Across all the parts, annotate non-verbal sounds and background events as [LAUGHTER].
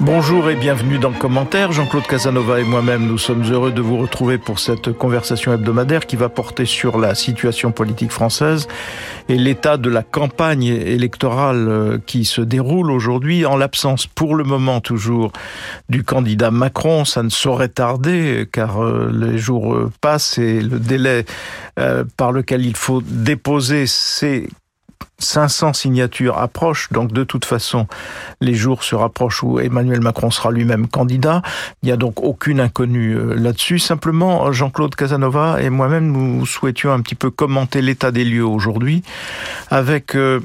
Bonjour et bienvenue dans le commentaire. Jean-Claude Casanova et moi-même, nous sommes heureux de vous retrouver pour cette conversation hebdomadaire qui va porter sur la situation politique française et l'état de la campagne électorale euh, qui se déroule aujourd'hui en l'absence pour le moment toujours du candidat Macron. Ça ne saurait tarder car euh, les jours euh, passent et le délai par lequel il faut déposer ces 500 signatures approchent, donc de toute façon, les jours se rapprochent où Emmanuel Macron sera lui-même candidat. Il n'y a donc aucune inconnue euh, là-dessus. Simplement, Jean-Claude Casanova et moi-même, nous souhaitions un petit peu commenter l'état des lieux aujourd'hui avec euh,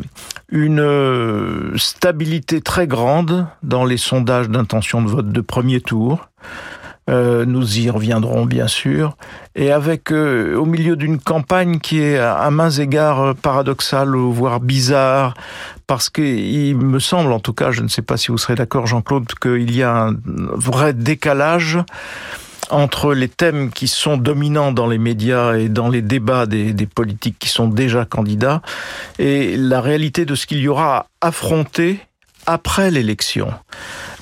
une euh, stabilité très grande dans les sondages d'intention de vote de premier tour. Euh, nous y reviendrons bien sûr. Et avec euh, au milieu d'une campagne qui est à, mains égards euh, paradoxale, voire bizarre, parce qu'il me semble, en tout cas, je ne sais pas si vous serez d'accord, Jean-Claude, qu'il y a un vrai décalage entre les thèmes qui sont dominants dans les médias et dans les débats des, des politiques qui sont déjà candidats et la réalité de ce qu'il y aura à affronter après l'élection.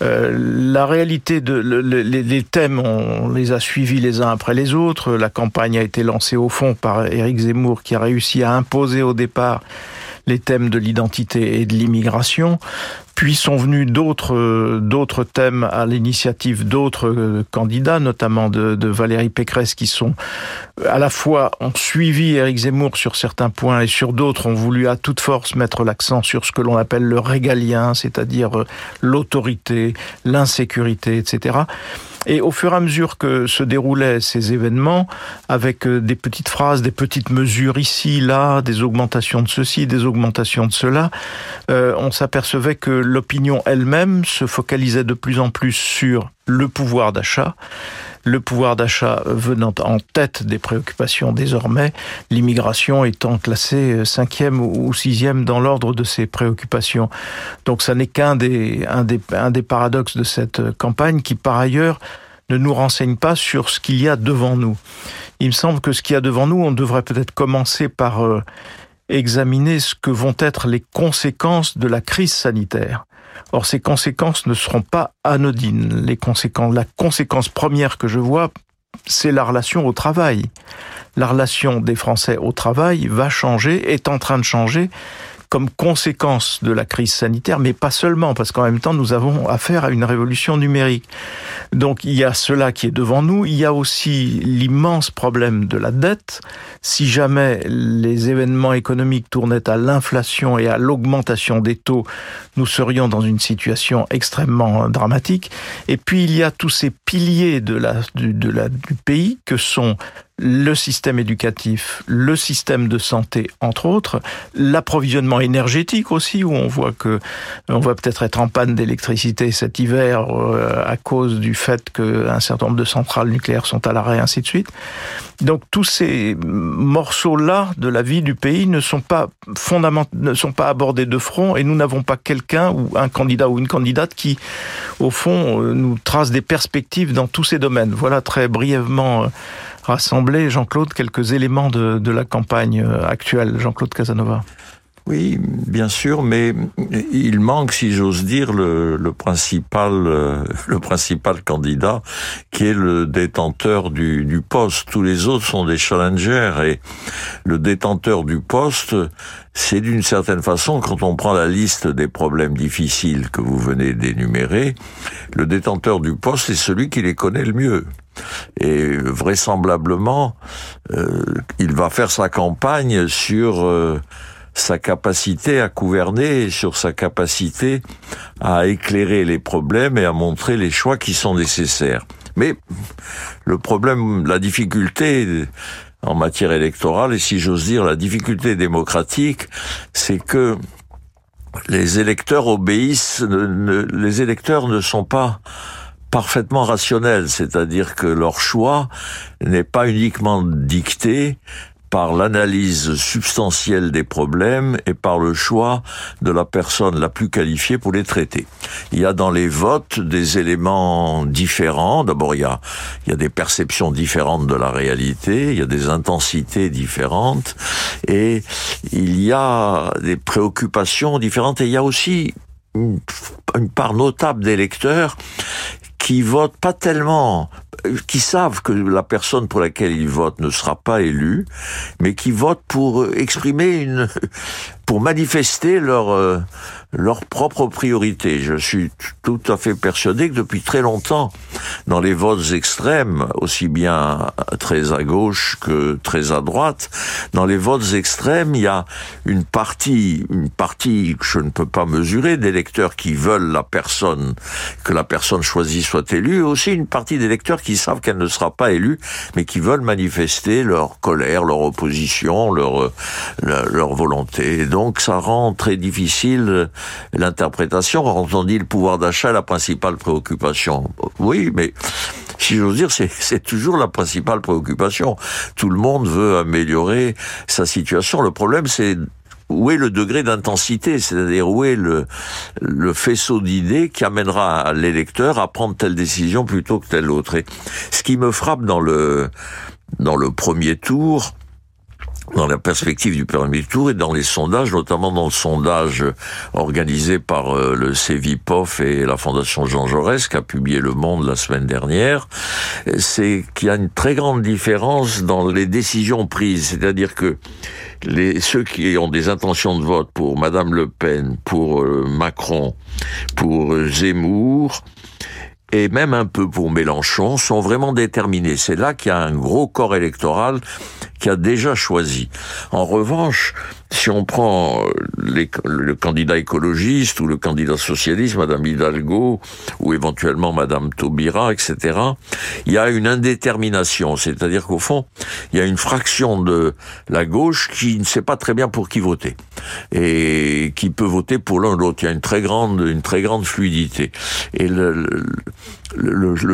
Euh, la réalité de les, thèmes, on les a suivis les uns après les autres. La campagne a été lancée au fond par Éric Zemmour qui a réussi à imposer au départ les thèmes de l'identité et de l'immigration. Puis sont venus d'autres d'autres thèmes à l'initiative d'autres euh, candidats, notamment de, Valérie Pécresse, qui sont à la fois ont suivi Éric Zemmour sur certains points et sur d'autres ont voulu à toute force mettre l'accent sur ce que l'on appelle le régalien, c'est-à-dire euh, l'autorité, l'insécurité, etc. Et au fur et à mesure que se déroulaient ces événements, avec euh, des petites phrases, des petites mesures ici, là, des augmentations de ceci, des augmentations de cela, euh, on s'apercevait que l'opinion elle-même se focalisait de plus en plus sur le pouvoir d'achat, le pouvoir d'achat venant en tête des préoccupations désormais, l'immigration étant classée euh, cinquième ou sixième dans l'ordre de ces préoccupations. Donc ça n'est qu'un des, paradoxes de cette campagne qui par ailleurs ne nous renseigne pas sur ce qu'il y a devant nous. Il me semble que ce qu'il y a devant nous, on devrait peut-être commencer par euh, examiner ce que vont être les conséquences de la crise sanitaire. Or, ces conséquences ne seront pas anodines. La conséquence première que je vois, c'est la relation au travail. La relation des Français au travail va changer, est en train de changer comme conséquence de la crise sanitaire, mais pas seulement, parce qu'en même temps, nous avons affaire à une révolution numérique. Donc il y a cela qui est devant nous, il y a aussi l'immense problème de la dette. Si jamais les événements économiques tournaient à l'inflation et à l'augmentation des taux, nous serions dans une situation extrêmement dramatique. Et puis il y a tous ces piliers de la, du, pays que sont le système éducatif, le système de santé, entre autres, l'approvisionnement énergétique aussi, où on voit que on va peut-être être en panne d'électricité cet hiver euh, à cause du fait qu'un certain nombre de centrales nucléaires sont à l'arrêt, ainsi de suite. Donc tous ces morceaux-là de la vie du pays ne sont pas fondamentaux, ne sont pas abordés de front, et nous n'avons pas quelqu'un ou un candidat ou une candidate qui, au fond, euh, nous trace des perspectives dans tous ces domaines. Voilà très brièvement euh, rassembler, Jean-Claude, quelques éléments de, de la campagne euh, actuelle. Jean-Claude Casanova. Oui, bien sûr, mais il manque, si j'ose dire, le, le, principal, euh, le principal candidat, qui est le détenteur du, du, poste. Tous les autres sont des challengers et le détenteur du poste, c'est d'une certaine façon, quand on prend la liste des problèmes difficiles que vous venez d'énumérer, le détenteur du poste est celui qui les connaît le mieux. Et vraisemblablement, euh, il va faire sa campagne sur euh, sa capacité à gouverner, sur sa capacité à éclairer les problèmes et à montrer les choix qui sont nécessaires. Mais le problème, la difficulté en matière électorale, et si j'ose dire la difficulté démocratique, c'est que les électeurs obéissent, les électeurs ne sont pas parfaitement rationnels, c'est-à-dire que leur choix n'est pas uniquement dicté par l'analyse substantielle des problèmes et par le choix de la personne la plus qualifiée pour les traiter. Il y a dans les votes des éléments différents. D'abord, il y a, il y a des perceptions différentes de la réalité, il y a des intensités différentes et il y a des préoccupations différentes et il y a aussi une, part notable d'électeurs qui votent pas tellement qui savent que la personne pour laquelle ils votent ne sera pas élue, mais qui votent pour exprimer une, [LAUGHS] pour manifester leur euh, leur propre priorité. Je suis tout à fait persuadé que depuis très longtemps, dans les votes extrêmes, aussi bien très à gauche que très à droite, dans les votes extrêmes, il y a une partie, une partie que je ne peux pas mesurer d'électeurs qui veulent la personne, que la personne choisie soit élue, et aussi une partie d'électeurs qui savent qu'elle ne sera pas élue, mais qui veulent manifester leur colère, leur opposition, leur, leur, leur volonté. Donc ça rend très difficile l'interprétation. Quand on dit le pouvoir d'achat, la principale préoccupation. Oui, mais si j'ose dire, [LAUGHS] c'est toujours la principale préoccupation. Tout le monde veut améliorer sa situation. Le problème, c'est où est le degré d'intensité, c'est-à-dire où est le, le faisceau d'idées qui amènera l'électeur à prendre telle décision plutôt que telle autre. Et ce qui me frappe dans le dans le premier tour, dans la perspective du premier tour et dans les sondages, notamment dans le sondage organisé par euh, le CEVIPOF et la Fondation Jean Jaurès, qui a publié Le Monde la semaine dernière, c'est qu'il y a une très grande différence dans les décisions prises. C'est-à-dire que les, ceux qui ont des intentions de vote pour Madame Le Pen, pour euh, Macron, pour Zemmour, et même un peu pour Mélenchon, sont vraiment déterminés. C'est là qu'il y a un gros corps électoral a déjà choisi. En revanche, si on prend les, le candidat écologiste ou le candidat socialiste, Madame Hidalgo, ou éventuellement Madame Taubira, etc., il y a une indétermination. C'est-à-dire qu'au fond, il y a une fraction de la gauche qui ne sait pas très bien pour qui voter. Et qui peut voter pour l'un ou l'autre. Il y a une très grande, une très grande fluidité. Et le,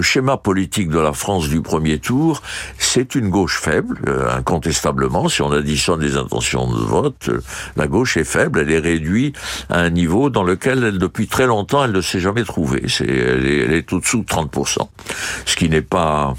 schéma politique de la France du premier tour, c'est une gauche faible, euh, incontestablement. Si on additionne les intentions de vote, euh, la gauche est faible, elle est réduite à un niveau dans lequel, depuis très longtemps, elle ne s'est jamais trouvée. C'est, elle est, elle est au-dessous de 30%. Ce qui n'est pas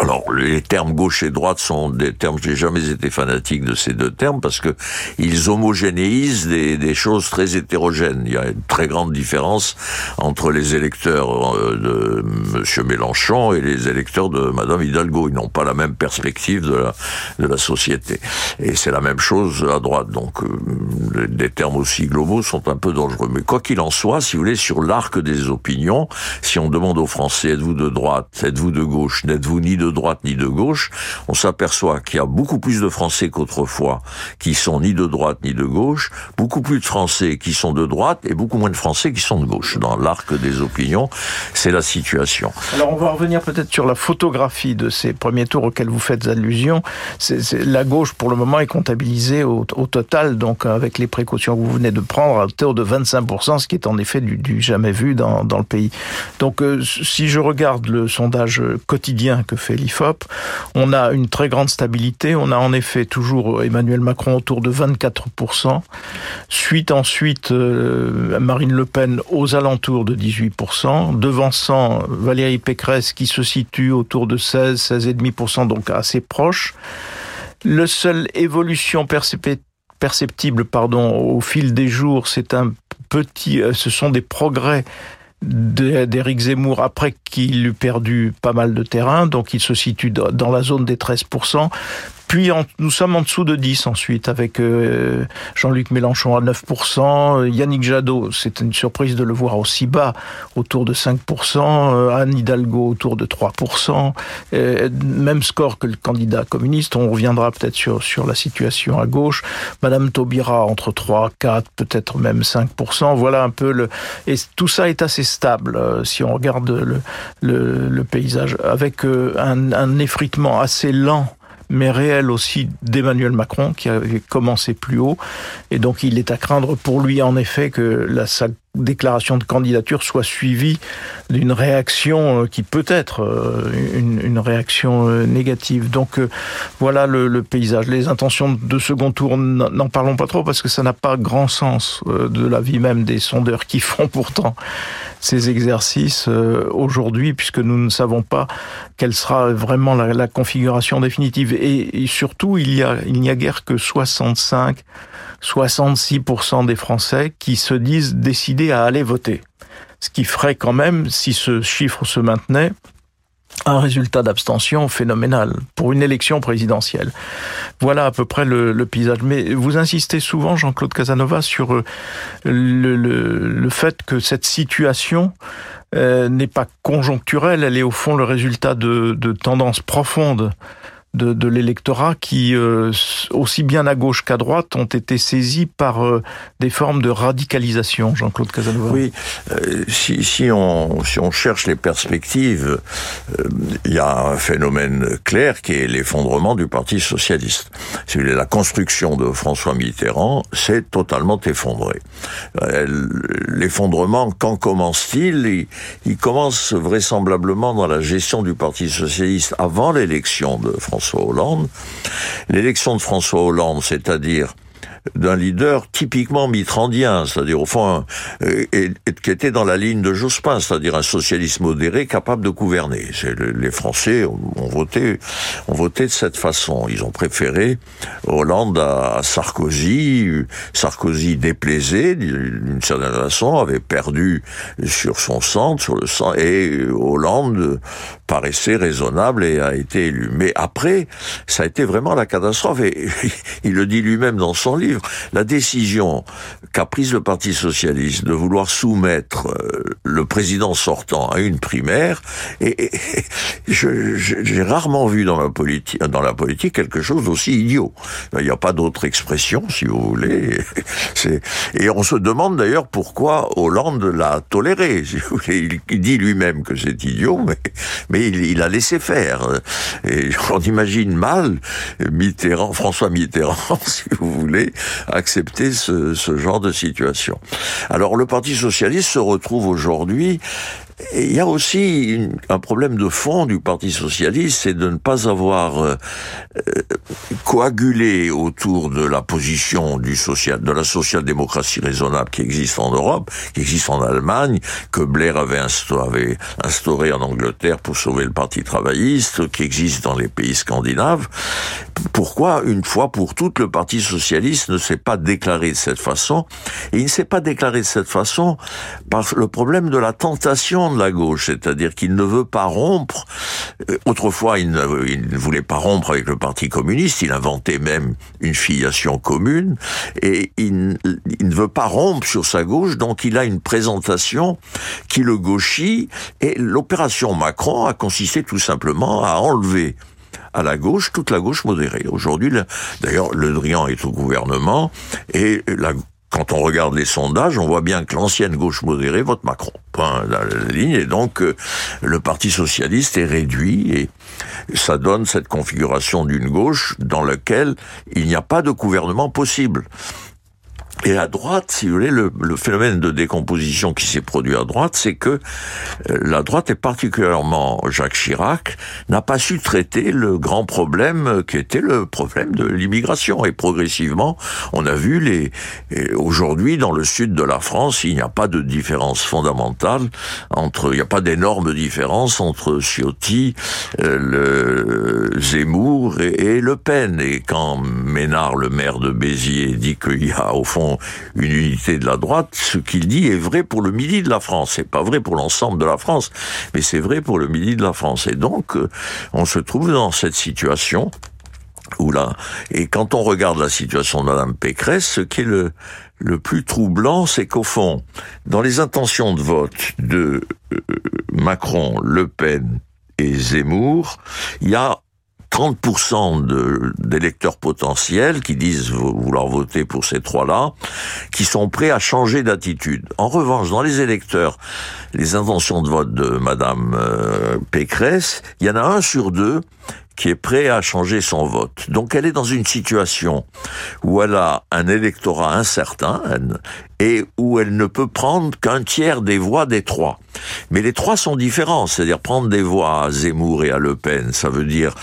alors, les termes gauche et droite sont des termes, j'ai jamais été fanatique de ces deux termes parce que ils homogénéisent des, choses très hétérogènes. Il y a une très grande différence entre les électeurs euh, de Monsieur Mélenchon et les électeurs de Madame Hidalgo. Ils n'ont pas la même perspective de la, de la société. Et c'est la même chose à droite. Donc, euh, des termes aussi globaux sont un peu dangereux. Mais quoi qu'il en soit, si vous voulez, sur l'arc des opinions, si on demande aux Français, êtes-vous de droite, êtes-vous de gauche, n'êtes-vous ni de de droite ni de gauche, on s'aperçoit qu'il y a beaucoup plus de Français qu'autrefois qui sont ni de droite ni de gauche, beaucoup plus de Français qui sont de droite et beaucoup moins de Français qui sont de gauche. Dans l'arc des opinions, c'est la situation. Alors on va revenir peut-être sur la photographie de ces premiers tours auxquels vous faites allusion. La gauche pour le moment est comptabilisée au, total, donc avec les précautions que vous venez de prendre, à hauteur de 25%, ce qui est en effet du, jamais vu dans, dans le pays. Donc euh, si je regarde le sondage quotidien que fait On a une très grande stabilité. On a en effet toujours Emmanuel Macron autour de 24%. Suite ensuite euh, Marine Le Pen aux alentours de 18%. Devançant Valérie Pécresse qui se situe autour de 16, 16,5%, donc assez proche. Le seul évolution perceptible pardon, au fil des jours, c'est un petit, euh, ce sont des progrès d'Éric Zemmour après qu'il eut perdu pas mal de terrain, donc il se situe dans la zone des 13%. Puis nous sommes en dessous de 10 ensuite avec euh, Jean-Luc Mélenchon à 9%, Yannick Jadot, c'est une surprise de le voir aussi bas, autour de 5%, euh, Anne Hidalgo autour de 3%, euh, même score que le candidat communiste, on reviendra peut-être sur, sur la situation à gauche, Madame Taubira entre 3, 4, peut-être même 5%, voilà un peu le... Et tout ça est assez stable euh, si on regarde le, le, paysage, avec euh, un effritement assez lent mais réel aussi d'Emmanuel Macron, qui avait commencé plus haut. Et donc il est à craindre pour lui, en effet, que la, sa déclaration de candidature soit suivie d'une réaction euh, qui peut être euh, une, réaction euh, négative. Donc voilà le, paysage. Les intentions de second tour, n'en parlons pas trop parce que ça n'a pas grand sens de la vie même des sondeurs qui [LAUGHS] font pourtant ces exercices aujourd'hui puisque nous ne savons pas quelle sera vraiment la, configuration définitive. Et, surtout, il y a, il n'y a guère que 65 66% des Français qui se disent décidés à aller voter. Ce qui ferait quand même, si ce chiffre se maintenait, un résultat d'abstention phénoménal pour une élection présidentielle. Voilà à peu près le, paysage. Mais vous insistez souvent, Jean-Claude Casanova, sur euh, le, fait que cette situation euh, n'est pas conjoncturelle, elle est au fond le résultat de, de tendances profondes de, l'électorat qui, euh, aussi bien à gauche qu'à droite, ont été saisis par euh, des formes de radicalisation, Jean-Claude Casanova. Oui, euh, si, on, si on cherche les perspectives, il y a un phénomène clair qui est l'effondrement du Parti socialiste. La construction de François Mitterrand s'est totalement effondrée. L'effondrement, quand commence-t-il? Il, il commence vraisemblablement dans la gestion du Parti socialiste avant l'élection de François François Hollande. L'élection de François Hollande, c'est-à-dire d'un leader typiquement mitrandien, c'est-à-dire au fond, euh, et, qui était dans la ligne de Jospin, c'est-à-dire un socialiste modéré capable de gouverner. les Français ont, voté, ont voté de cette façon. Ils ont préféré Hollande à Sarkozy. Sarkozy déplaisait d'une certaine façon, avait perdu sur son centre, sur le centre, et Hollande paraissait raisonnable et a été élu. Mais après, ça a été vraiment la catastrophe. Et [LAUGHS] il le dit lui-même dans son livre la décision qu'a prise le Parti socialiste de vouloir soumettre euh, le président sortant à une primaire, et, j'ai rarement vu dans la politique, quelque chose d'aussi idiot. Il n'y a pas d'autre expression, si vous voulez. [LAUGHS] Et on se demande d'ailleurs pourquoi Hollande l'a toléré. [LAUGHS] Il, dit lui-même que c'est idiot, mais, mais il, a laissé faire. Et on imagine mal Mitterrand, François Mitterrand, [LAUGHS] si vous voulez, accepter ce, genre de situation. Alors le Parti socialiste se retrouve aujourd'hui il y a aussi un problème de fond du Parti socialiste, c'est de ne pas avoir euh, euh, coagulé autour de la position de la social-démocratie raisonnable qui existe en Europe, qui existe en Allemagne, que Blair avait instauré, instauré en Angleterre pour sauver le Parti travailliste, qui existe dans les pays scandinaves. Pourquoi, une fois pour toutes, le Parti socialiste ne s'est pas déclaré de cette façon? Et il ne s'est pas déclaré de cette façon par le problème de la tentation de la gauche, c'est-à-dire qu'il ne veut pas rompre. Euh, autrefois, il ne, voulait pas rompre avec le Parti communiste, il inventait même une filiation commune, et il, il ne veut pas rompre sur sa gauche, donc il a une présentation qui le gauchit, et l'opération Macron a consisté tout simplement à enlever à la gauche, toute la gauche modérée. Aujourd'hui, d'ailleurs, Le Drian est au gouvernement et la, quand on regarde les sondages, on voit bien que l'ancienne gauche modérée vote Macron. La, ligne. Et donc, euh, le Parti socialiste est réduit et ça donne cette configuration d'une gauche dans laquelle il n'y a pas de gouvernement possible. Et à droite, si vous voulez, le, phénomène de décomposition qui s'est produit à droite, c'est que euh, la droite, et particulièrement Jacques Chirac, n'a pas su traiter le grand problème qui était le problème de l'immigration. Et progressivement, on a vu les... Aujourd'hui, dans le sud de la France, il n'y a pas de différence fondamentale entre... Il n'y a pas d'énorme différence entre Ciotti, euh, le Zemmour et, et Le Pen. Et quand Ménard, le maire de Béziers, dit qu'il y a au fond une unité de la droite, ce qu'il dit est vrai pour le midi de la France. C'est pas vrai pour l'ensemble de la France, mais c'est vrai pour le midi de la France. Et donc, euh, on se trouve dans cette situation où et quand on regarde la situation de Madame Pécresse, ce qui est le, le plus troublant, c'est qu'au fond, dans les intentions de vote de euh, Macron, Le Pen et Zemmour, il y a 30% d'électeurs potentiels qui disent vouloir voter pour ces trois-là, qui sont prêts à changer d'attitude. En revanche, dans les électeurs, les intentions de vote de Madame euh, Pécresse, il y en a un sur deux qui est prêt à changer son vote. Donc elle est dans une situation où elle a un électorat incertain et où elle ne peut prendre qu'un tiers des voix des trois. Mais les trois sont différents, c'est-à-dire prendre des voix à Zemmour et à Le Pen, ça veut dire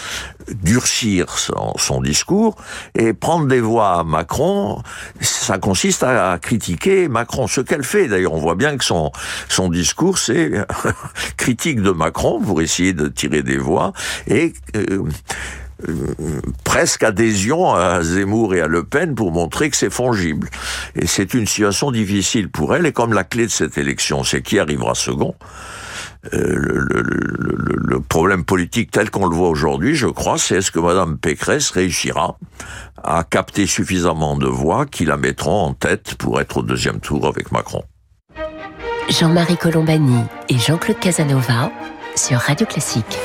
durcir son, discours, et prendre des voix à Macron, ça consiste à, critiquer Macron. Ce qu'elle fait, d'ailleurs, on voit bien que son, discours, c'est [LAUGHS] critique de Macron pour essayer de tirer des voix, et... Euh, presque adhésion à Zemmour et à Le Pen pour montrer que c'est fongible. Et c'est une situation difficile pour elle, et comme la clé de cette élection, c'est qui arrivera second, euh, le, problème politique tel qu'on le voit aujourd'hui, je crois, c'est est-ce que Madame Pécresse réussira à capter suffisamment de voix qui la mettront en tête pour être au deuxième tour avec Macron? Jean-Marie Colombani et Jean-Claude Casanova sur Radio Classique.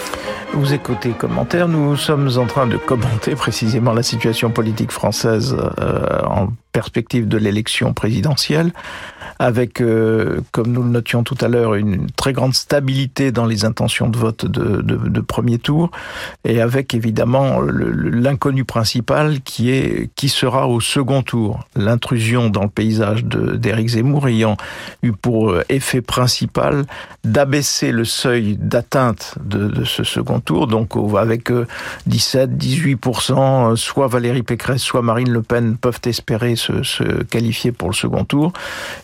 Vous écoutez commentaires, nous sommes en train de commenter [LAUGHS] précisément la situation politique française euh, en perspective de l'élection présidentielle avec, euh, comme nous le notions tout à l'heure, une très grande stabilité dans les intentions de vote de, premier tour, et avec évidemment l'inconnu principal qui est qui sera au second tour. L'intrusion dans le paysage d'Éric Zemmour ayant eu pour euh, effet principal d'abaisser le seuil d'atteinte de, ce second tour, donc avec 17-18%, euh, soit Valérie Pécresse, soit Marine Le Pen peuvent espérer se, qualifier pour le second tour,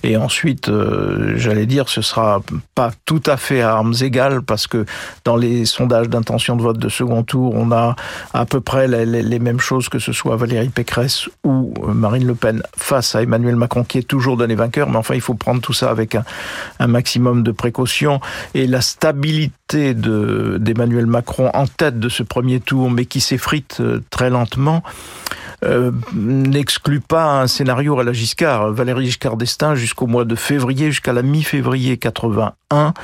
et ensuite, euh, j'allais dire, ce sera pas tout à fait à armes égales parce que dans les sondages d'intention de vote de second tour, on a à peu près les, mêmes choses que ce soit Valérie Pécresse ou Marine Le Pen face à Emmanuel Macron qui est toujours donné vainqueur. Mais enfin, il faut prendre tout ça avec un, un maximum de précaution et la stabilité d'Emmanuel Macron en tête de ce premier tour, mais qui s'effrite euh, très lentement. Euh, n'exclut pas un scénario à la Giscard. Valérie Giscard d'Estaing, jusqu'au mois de février, jusqu'à la mi-février 81,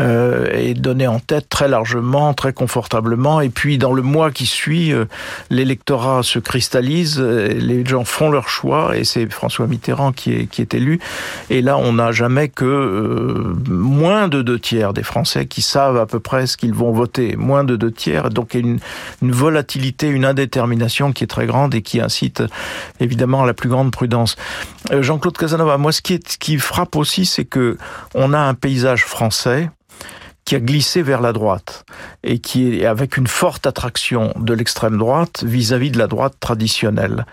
euh, est donné en tête très largement, très confortablement. Et puis, dans le mois qui suit, euh, l'électorat se cristallise, les gens font leur choix, et c'est François Mitterrand qui est, qui est élu. Et là, on n'a jamais que moins de deux tiers des Français qui savent à peu près ce qu'ils vont voter. Moins de deux tiers. Donc, il y a une, une volatilité, une indétermination qui est très grande et qui qui incite évidemment à la plus grande prudence. Euh, Jean-Claude Casanova, moi ce qui, frappe aussi, c'est que on a un paysage français qui a glissé vers la droite et qui est avec une forte attraction de l'extrême droite vis-à-vis de la droite traditionnelle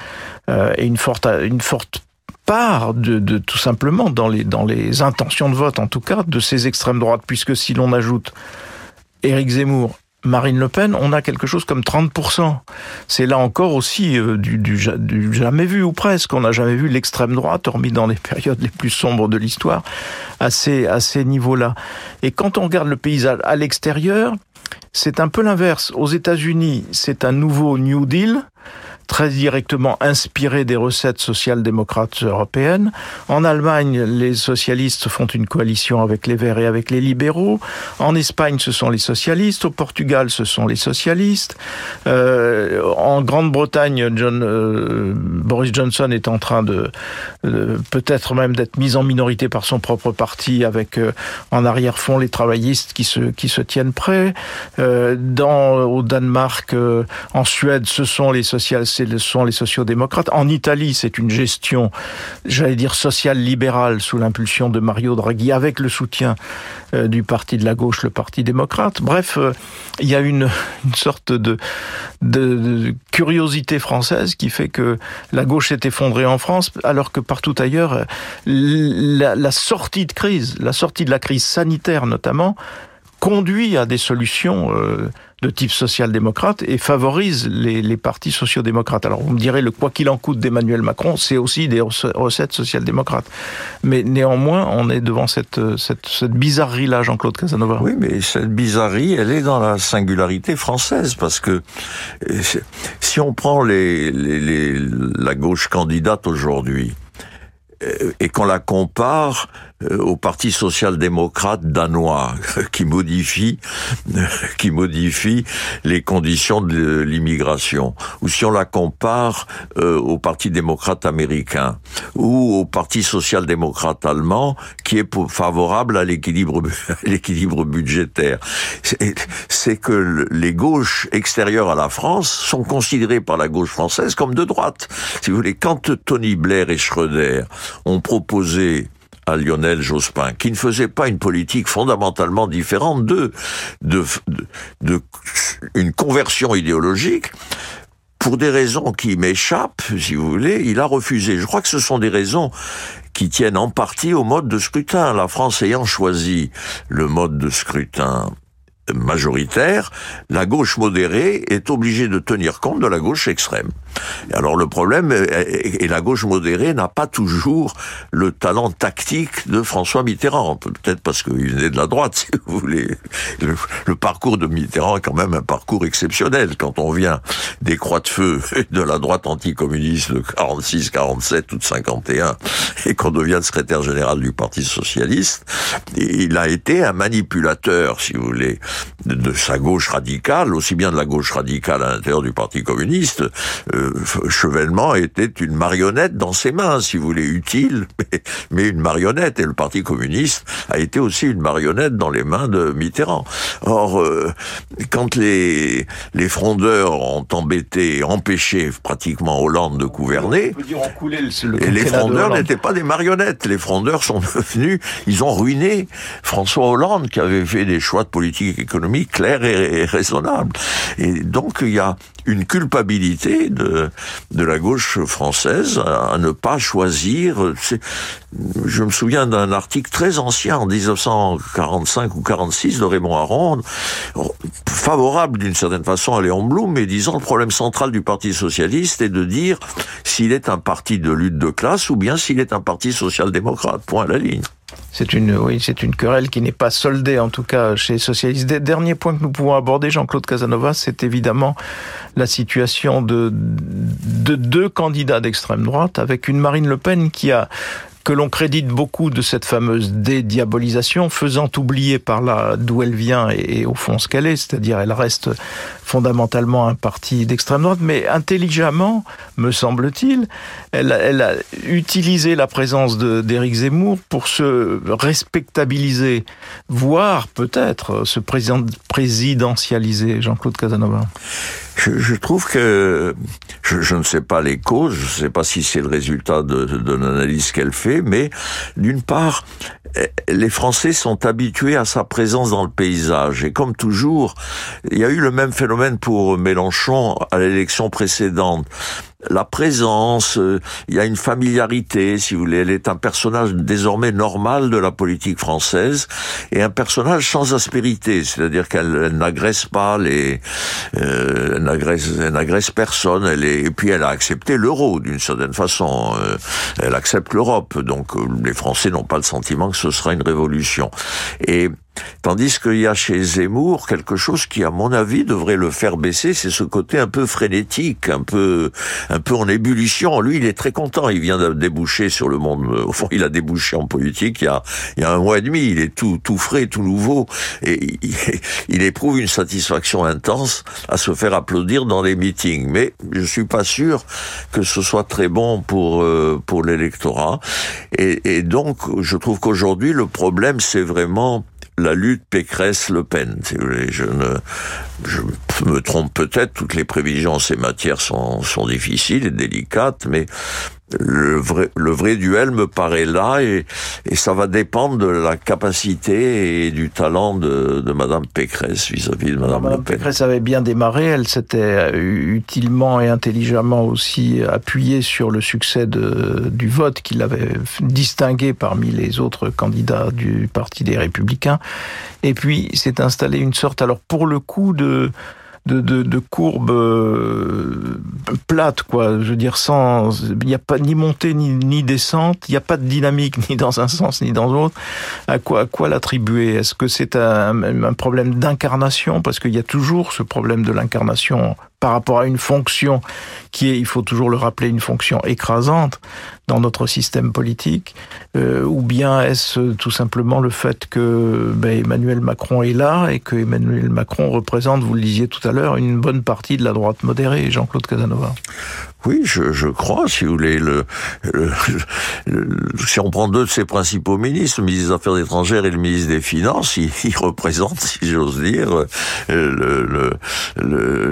euh, et une forte une forte part de, tout simplement dans les dans les intentions de vote en tout cas de ces extrêmes droites puisque si l'on ajoute Éric Zemmour Marine Le Pen, on a quelque chose comme 30%. C'est là encore aussi euh, du, du, jamais vu ou presque. On n'a jamais vu l'extrême droite, hormis dans les [LAUGHS] périodes les plus sombres de l'histoire, à ces, à ces niveaux-là. Et quand on regarde le paysage à l'extérieur, c'est un peu l'inverse. Aux États-Unis, c'est un nouveau New Deal très directement inspiré des recettes social-démocrates européennes. En Allemagne, les socialistes font une coalition avec les Verts et avec les libéraux. En Espagne, ce sont les socialistes. Au Portugal, ce sont les socialistes. Euh, en Grande-Bretagne, euh, Boris Johnson est en train de, peut-être même d'être mis en minorité par son propre parti, avec euh, en arrière-fond les travaillistes qui se tiennent prêts. Au Danemark, en Suède, ce sont les socialistes ce sont les sociodémocrates. En Italie, c'est une gestion, j'allais dire, sociale libérale sous l'impulsion de Mario Draghi, avec le soutien euh, du parti de la gauche, le Parti démocrate. Bref, euh, il y a une, sorte de, curiosité française qui fait que la gauche s'est effondrée en France, alors que partout ailleurs, la, la sortie de crise, la sortie de la crise sanitaire notamment, conduit à des solutions euh, de type social-démocrate et favorise les, les partis sociaux-démocrates. Alors vous me direz, le quoi qu'il en coûte d'Emmanuel Macron, c'est aussi des recettes social-démocrates. Mais néanmoins, on est devant cette, cette, cette bizarrerie-là, Jean-Claude Casanova. Oui, mais cette bizarrerie, elle est dans la singularité française, parce que euh, si on prend les, les, les la gauche candidate aujourd'hui, euh, et qu'on la compare au Parti social-démocrate danois [LAUGHS] qui modifie [LAUGHS] qui modifie les conditions de l'immigration. Ou si on la compare euh, au Parti démocrate américain ou au Parti social-démocrate allemand qui est favorable à l'équilibre [LAUGHS] l'équilibre budgétaire. C'est que les gauches extérieures à la France sont considérées par la gauche française comme de droite. Si vous voulez quand Tony Blair et Schröder ont proposé à Lionel Jospin, qui ne faisait pas une politique fondamentalement différente de, une conversion idéologique, pour des raisons qui m'échappent, si vous voulez, il a refusé. Je crois que ce sont des raisons qui tiennent en partie au mode de scrutin. La France ayant choisi le mode de scrutin majoritaire, la gauche modérée est obligée de tenir compte de la gauche extrême. Alors le problème, et la gauche modérée n'a pas toujours le talent tactique de François Mitterrand, peut-être parce qu'il est de la droite, [LAUGHS] si vous voulez. Le, parcours de Mitterrand est quand même un parcours exceptionnel. Quand on vient des croix de feu de la droite anticommuniste de 46, 47 ou de 51, et qu'on devient secrétaire général du Parti socialiste, il a été un manipulateur, si vous voulez, de sa gauche radicale, aussi bien de la gauche radicale à l'intérieur du Parti communiste, euh, Chevènement était une marionnette dans ses mains, si vous voulez, utile, [LAUGHS] mais, une marionnette. Et le Parti communiste a été aussi une marionnette dans les mains de Mitterrand. Or, euh, quand les, les frondeurs ont embêté, empêché pratiquement Hollande de gouverner, et les frondeurs n'étaient pas des marionnettes. Les frondeurs sont devenus, ils ont ruiné François Hollande qui avait fait des choix de politique économique clairs et, et raisonnables. Et donc il y a une culpabilité de, de la gauche française à, ne pas choisir. Je me souviens d'un article très ancien en 1945 ou 46 de Raymond Aron, favorable d'une certaine façon à Léon Blum, mais disant le problème central du Parti socialiste est de dire s'il est un parti de lutte de classe ou bien s'il est un parti social-démocrate. Point à la ligne. C'est une, querelle qui n'est pas soldée, en tout cas, chez les socialistes. Dernier point que nous pouvons aborder, Jean-Claude Casanova, c'est évidemment la situation de, de deux candidats d'extrême droite, avec une Marine Le Pen qui a que l'on crédite beaucoup de cette fameuse dédiabolisation, faisant oublier par là d'où elle vient et, au fond ce qu'elle est, c'est-à-dire elle reste fondamentalement un parti d'extrême droite, mais intelligemment, me semble-t-il, elle, a utilisé la présence d'Éric Zemmour pour se respectabiliser, voire peut-être se présidentialiser, Jean-Claude Casanova. Je, trouve que je, je, ne sais pas les causes, je ne sais pas si c'est le résultat de, de l'analyse qu'elle fait, mais d'une part, eh, les Français sont habitués à sa présence dans le paysage. Et comme toujours, il y a eu le même phénomène pour Mélenchon à l'élection précédente la présence, euh, il y a une familiarité, si vous voulez. Elle est un personnage désormais normal de la politique française et un personnage sans aspérité, c'est-à-dire qu'elle n'agresse pas les, euh, elle n'agresse personne. Elle est, et puis elle a accepté l'euro d'une certaine façon. Euh, elle accepte l'Europe, donc euh, les Français n'ont pas le sentiment que ce sera une révolution. Et Tandis qu'il y a chez Zemmour quelque chose qui, à mon avis, devrait le faire baisser, c'est ce côté un peu frénétique, un peu, un peu en ébullition. Lui, il est très content. Il vient de déboucher sur le monde. Au fond, il a débouché en politique il y a, il y a un mois et demi. Il est tout, tout frais, tout nouveau. Et il, [LAUGHS] il éprouve une satisfaction intense à se faire applaudir dans les meetings. Mais je suis pas sûr que ce soit très bon pour, euh, pour l'électorat. Et, et donc, je trouve qu'aujourd'hui, le problème, c'est vraiment la lutte Pécresse-Le Pen. Si. Je ne, me trompe peut-être. Toutes les prévisions en ces matières sont difficiles et délicates, mais le vrai, le vrai duel me paraît là et, et ça va dépendre de la capacité et du talent de, de Madame Pécresse vis-à-vis de Madame, Madame Le Pen. Pécresse avait bien démarré, elle s'était utilement et intelligemment aussi appuyée sur le succès de, du vote qui l'avait distingué parmi les autres candidats du Parti des Républicains. Et puis s'est installée une sorte, alors pour le coup, de de, de, de courbes euh, plates, quoi. Je veux dire, sans, il n'y a pas ni montée ni, ni descente, il n'y a pas de dynamique [LAUGHS] ni dans un sens ni dans l'autre. À quoi, à quoi l'attribuer? Est-ce que c'est un, un problème d'incarnation? Parce qu'il y a toujours ce problème de l'incarnation par rapport à une fonction qui est, il faut toujours le rappeler, une fonction écrasante dans notre système politique, euh, ou bien est-ce tout simplement le fait que ben, Emmanuel Macron est là et que Emmanuel Macron représente, vous le disiez tout à l'heure, une bonne partie de la droite modérée, Jean-Claude Casanova? Oui, je, je, crois, si vous voulez. Le, si on prend deux de ses principaux ministres, le ministre des Affaires étrangères et le ministre des Finances, ils, représentent, si j'ose dire, le,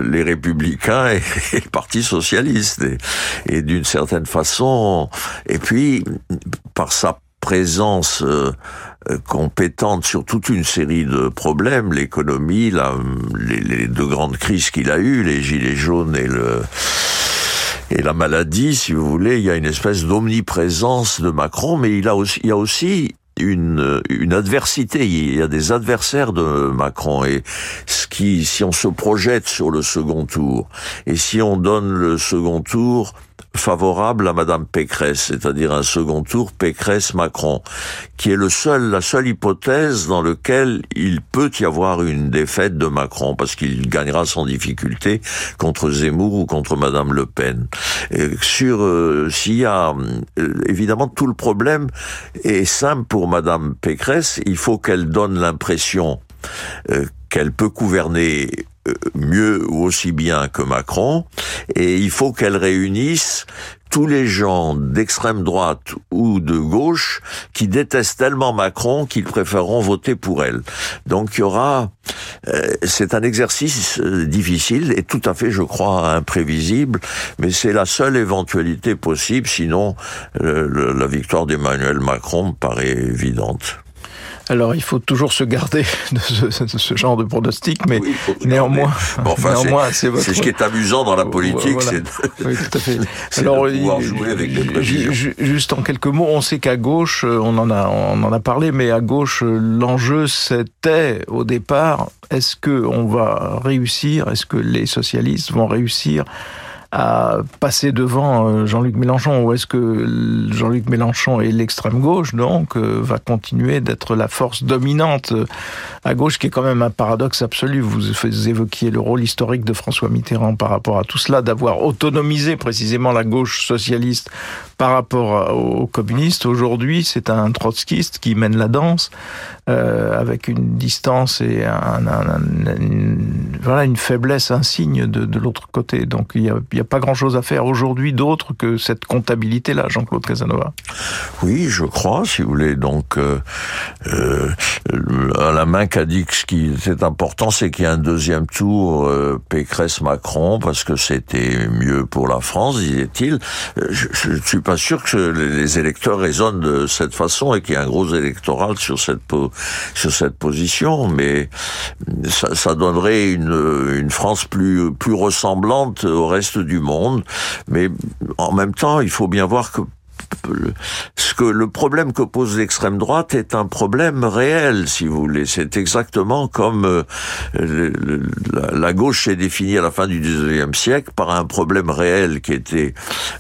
les Républicains et, le Parti socialiste. Et, et d'une certaine façon, et puis par sa présence euh, compétente sur toute une série de problèmes, l'économie, les, les deux grandes crises qu'il a eues, les gilets jaunes et le et la maladie, si vous voulez, il y a une espèce d'omniprésence de Macron, mais il a aussi, il y a aussi une, une adversité. Il y a des adversaires de Macron et ce qui, si on se projette sur le second tour et si on donne le second tour favorable à Madame Pécresse, c'est-à-dire un second tour Pécresse-Macron, qui est le seul, la seule hypothèse dans lequel il peut y avoir une défaite de Macron, parce qu'il gagnera sans difficulté contre Zemmour ou contre Madame Le Pen. Et sur euh, s'il y a euh, évidemment tout le problème est simple pour Madame Pécresse, il faut qu'elle donne l'impression euh, qu'elle peut gouverner mieux ou aussi bien que Macron, et il faut qu'elle réunisse tous les gens d'extrême droite ou de gauche qui détestent tellement Macron qu'ils préféreront voter pour elle. Donc il y aura, euh, c'est un exercice euh, difficile et tout à fait, je crois, imprévisible, mais c'est la seule éventualité possible. Sinon, la victoire d'Emmanuel Macron me paraît évidente. Alors, il faut toujours se garder [LAUGHS] de ce, genre de pronostic, mais néanmoins, néanmoins c'est ce qui est amusant dans la politique, c'est oui, tout à fait. [LAUGHS] Alors, de pouvoir jouer avec les Juste en quelques mots, on sait qu'à gauche, euh, on en a, on en a parlé, mais à gauche, euh, l'enjeu c'était au départ, est-ce que on va réussir, est-ce que les socialistes vont réussir à passer devant euh, Jean-Luc Mélenchon Ou est-ce que Jean-Luc Mélenchon et l'extrême gauche, donc, euh, va continuer d'être la force dominante euh, à gauche, qui est quand même un paradoxe absolu Vous évoquiez le rôle historique de François Mitterrand par rapport à tout cela, d'avoir autonomisé précisément la gauche socialiste par rapport aux communistes. Aujourd'hui, c'est un trotskiste qui mène la danse euh, avec une distance et un, une, voilà une faiblesse, un signe de, de l'autre côté. Donc il n'y a, a, pas grand-chose à faire aujourd'hui d'autre que cette comptabilité-là, Jean-Claude Casanova. Oui, je crois, si vous voulez. Donc euh, euh, à la main qu'a dit que ce qui est important, c'est qu'il y a un deuxième tour euh, Pécresse-Macron parce que c'était mieux pour la France, disait-il. Je ne suis pas sûr que les électeurs raisonnent de cette façon et qu'il y ait un gros électoral sur cette sur cette position, mais ça, ça donnerait une, une France plus, plus ressemblante au reste du monde. Mais en même temps, il faut bien voir que ce que le problème que pose l'extrême droite est un problème réel, si vous voulez. C'est exactement comme euh, la, gauche s'est définie à la fin du XIXe siècle par un problème réel qui était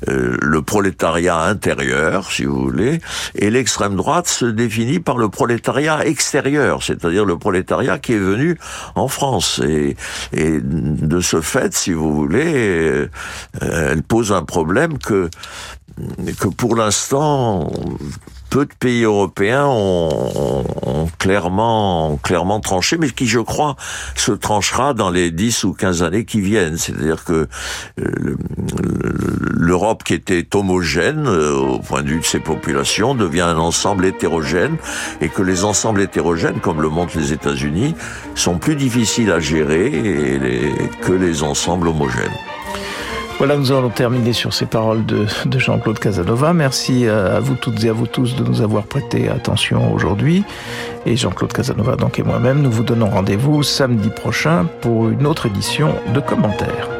euh, le prolétariat intérieur, si vous voulez, et l'extrême droite se définit par le prolétariat extérieur, c'est-à-dire le prolétariat qui est venu en France. Et, et de ce fait, si vous voulez, euh, elle pose un problème que que pour l'instant, peu de pays européens ont, clairement, clairement tranché, mais qui, je crois, se tranchera dans les 10 ou 15 années qui viennent. C'est-à-dire que euh, l'Europe qui était homogène euh, au point de vue de ses populations devient un ensemble hétérogène et que les ensembles hétérogènes, comme le montrent les États-Unis, sont plus difficiles à gérer que les ensembles homogènes. Voilà, nous allons terminer sur ces paroles de, Jean-Claude Casanova. Merci à vous toutes et à vous tous de nous avoir prêté attention aujourd'hui. Et Jean-Claude Casanova donc et moi-même, nous vous donnons rendez-vous samedi prochain pour une autre édition de commentaires.